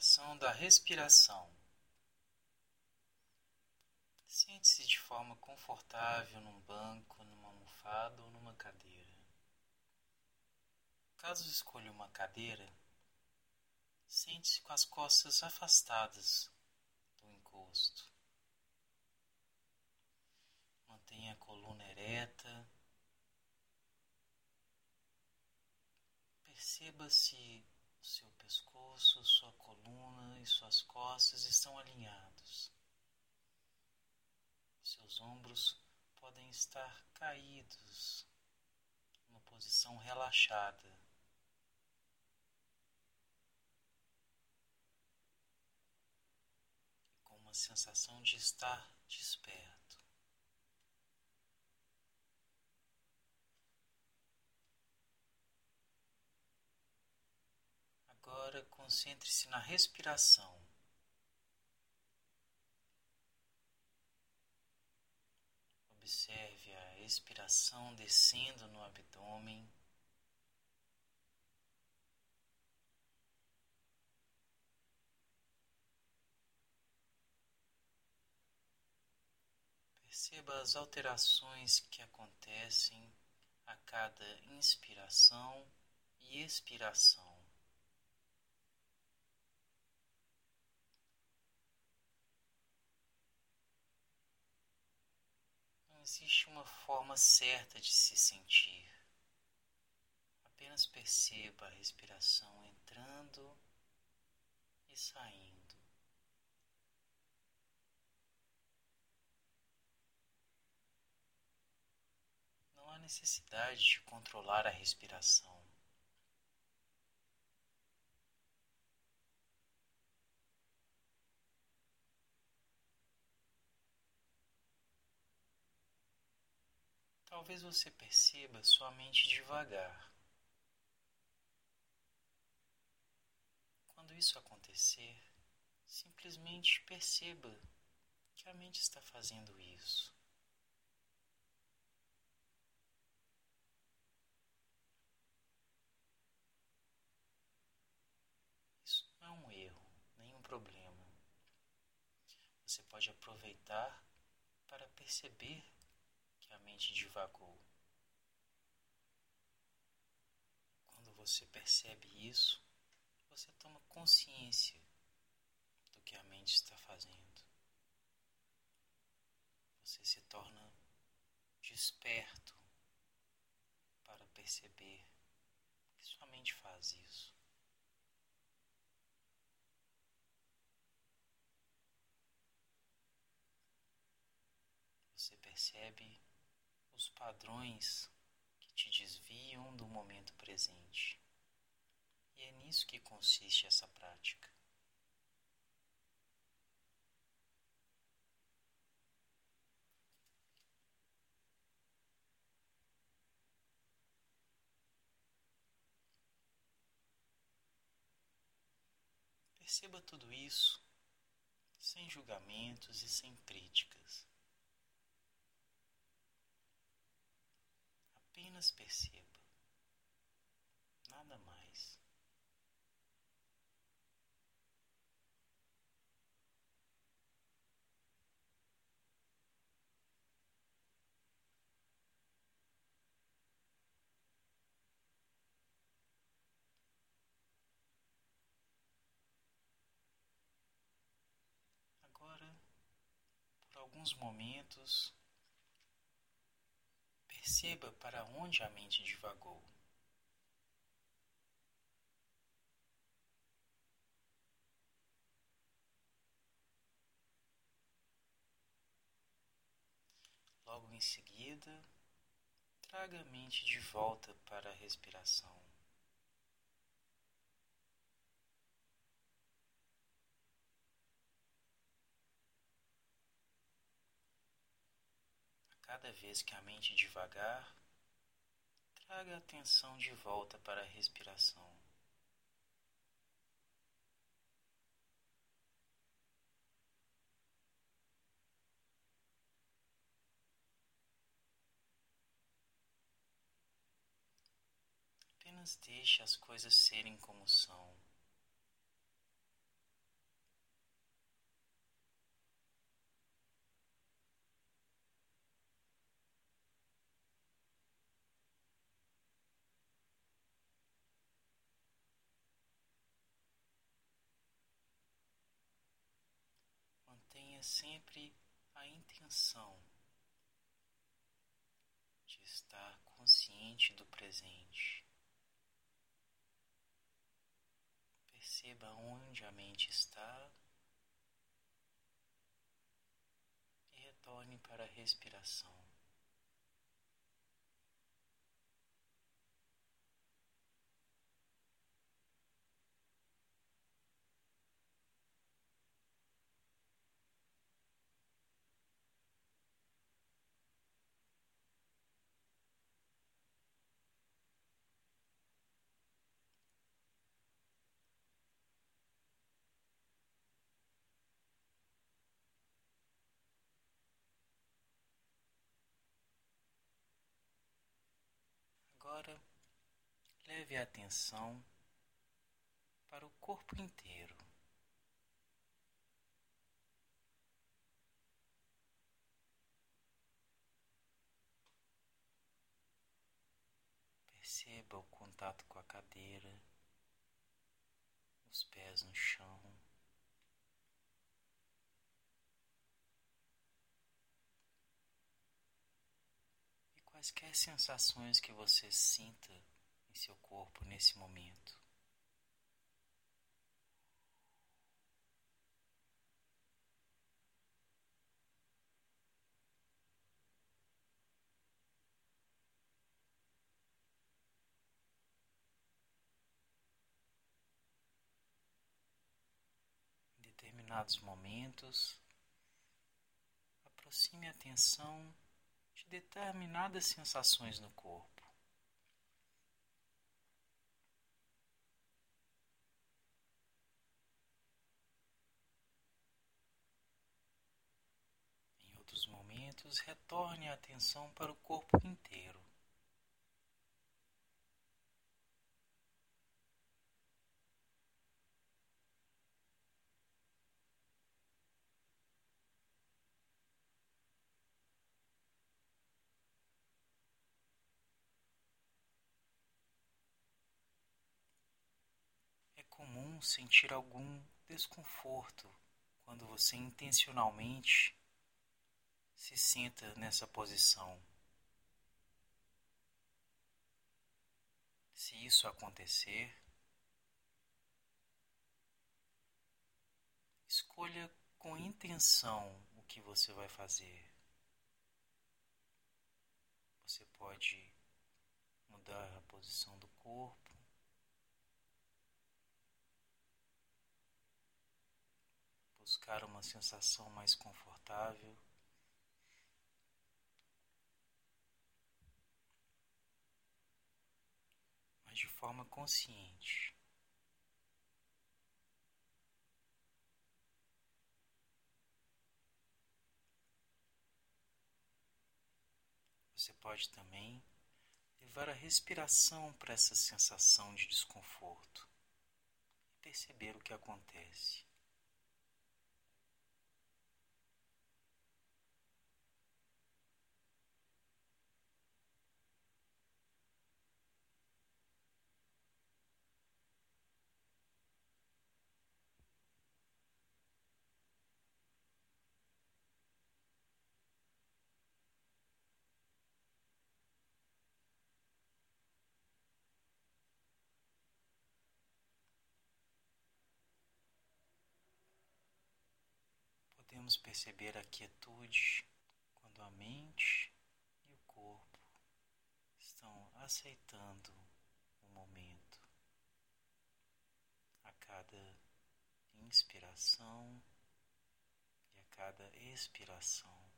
Meditação da respiração. Sente-se de forma confortável num banco, numa almofada ou numa cadeira. Caso escolha uma cadeira, sente-se com as costas afastadas do encosto. Mantenha a coluna ereta. Perceba se o seu pescoço, sua coluna e suas costas estão alinhados. Seus ombros podem estar caídos, numa posição relaxada. Com uma sensação de estar desperto. Agora concentre-se na respiração. Observe a expiração descendo no abdômen. Perceba as alterações que acontecem a cada inspiração e expiração. Não existe uma forma certa de se sentir. Apenas perceba a respiração entrando e saindo. Não há necessidade de controlar a respiração. Talvez você perceba sua mente devagar. Quando isso acontecer, simplesmente perceba que a mente está fazendo isso. Isso não é um erro, nenhum problema. Você pode aproveitar para perceber a mente divagou. Quando você percebe isso, você toma consciência do que a mente está fazendo. Você se torna desperto para perceber que sua mente faz isso. Você percebe os padrões que te desviam do momento presente. E é nisso que consiste essa prática. Perceba tudo isso sem julgamentos e sem críticas. Apenas perceba, nada mais. Agora, por alguns momentos, Perceba para onde a mente divagou. Logo em seguida, traga a mente de volta para a respiração. Cada vez que a mente devagar, traga a atenção de volta para a respiração. Apenas deixe as coisas serem como são. Mantenha sempre a intenção de estar consciente do presente. Perceba onde a mente está e retorne para a respiração. Agora, leve a atenção para o corpo inteiro. Perceba o contato com a cadeira, os pés no chão. Quaisquer sensações que você sinta em seu corpo nesse momento. Em determinados momentos, aproxime a atenção determinadas sensações no corpo. Em outros momentos, retorne a atenção para o corpo inteiro. Sentir algum desconforto quando você intencionalmente se senta nessa posição. Se isso acontecer, escolha com intenção o que você vai fazer. Você pode mudar a posição do corpo buscar uma sensação mais confortável. Mas de forma consciente. Você pode também levar a respiração para essa sensação de desconforto e perceber o que acontece. Podemos perceber a quietude quando a mente e o corpo estão aceitando o momento. A cada inspiração e a cada expiração.